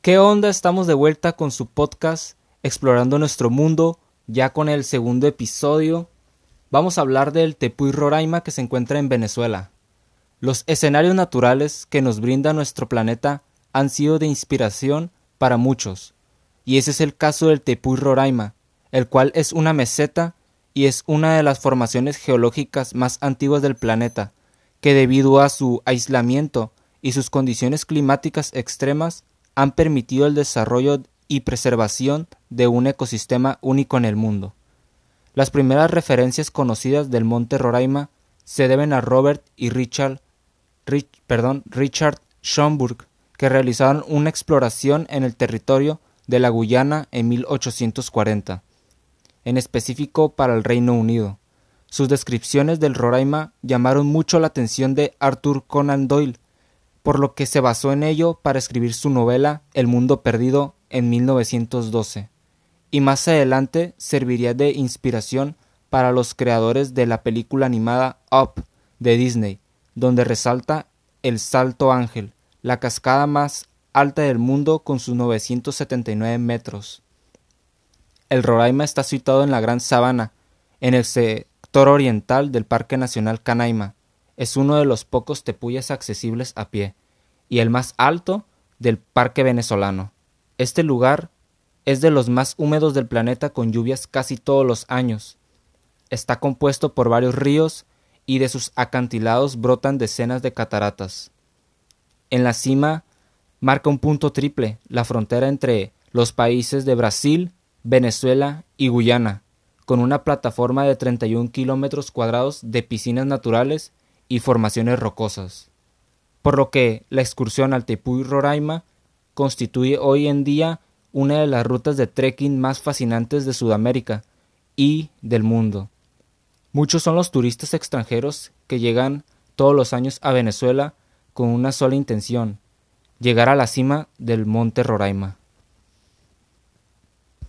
¿Qué onda? Estamos de vuelta con su podcast Explorando nuestro mundo, ya con el segundo episodio. Vamos a hablar del Tepuy Roraima que se encuentra en Venezuela. Los escenarios naturales que nos brinda nuestro planeta han sido de inspiración para muchos, y ese es el caso del Tepuy Roraima, el cual es una meseta y es una de las formaciones geológicas más antiguas del planeta, que debido a su aislamiento y sus condiciones climáticas extremas han permitido el desarrollo y preservación de un ecosistema único en el mundo. Las primeras referencias conocidas del monte Roraima se deben a Robert y Richard, perdón, Richard Schomburg, que realizaron una exploración en el territorio de la Guyana en 1840 en específico para el Reino Unido. Sus descripciones del Roraima llamaron mucho la atención de Arthur Conan Doyle, por lo que se basó en ello para escribir su novela El Mundo Perdido en 1912, y más adelante serviría de inspiración para los creadores de la película animada Up de Disney, donde resalta el Salto Ángel, la cascada más alta del mundo con sus 979 metros. El Roraima está situado en la Gran Sabana, en el sector oriental del Parque Nacional Canaima. Es uno de los pocos tepuyes accesibles a pie y el más alto del Parque Venezolano. Este lugar es de los más húmedos del planeta con lluvias casi todos los años. Está compuesto por varios ríos y de sus acantilados brotan decenas de cataratas. En la cima marca un punto triple, la frontera entre los países de Brasil, Venezuela y Guyana, con una plataforma de 31 kilómetros cuadrados de piscinas naturales y formaciones rocosas. Por lo que la excursión al Tepuy Roraima constituye hoy en día una de las rutas de trekking más fascinantes de Sudamérica y del mundo. Muchos son los turistas extranjeros que llegan todos los años a Venezuela con una sola intención, llegar a la cima del Monte Roraima.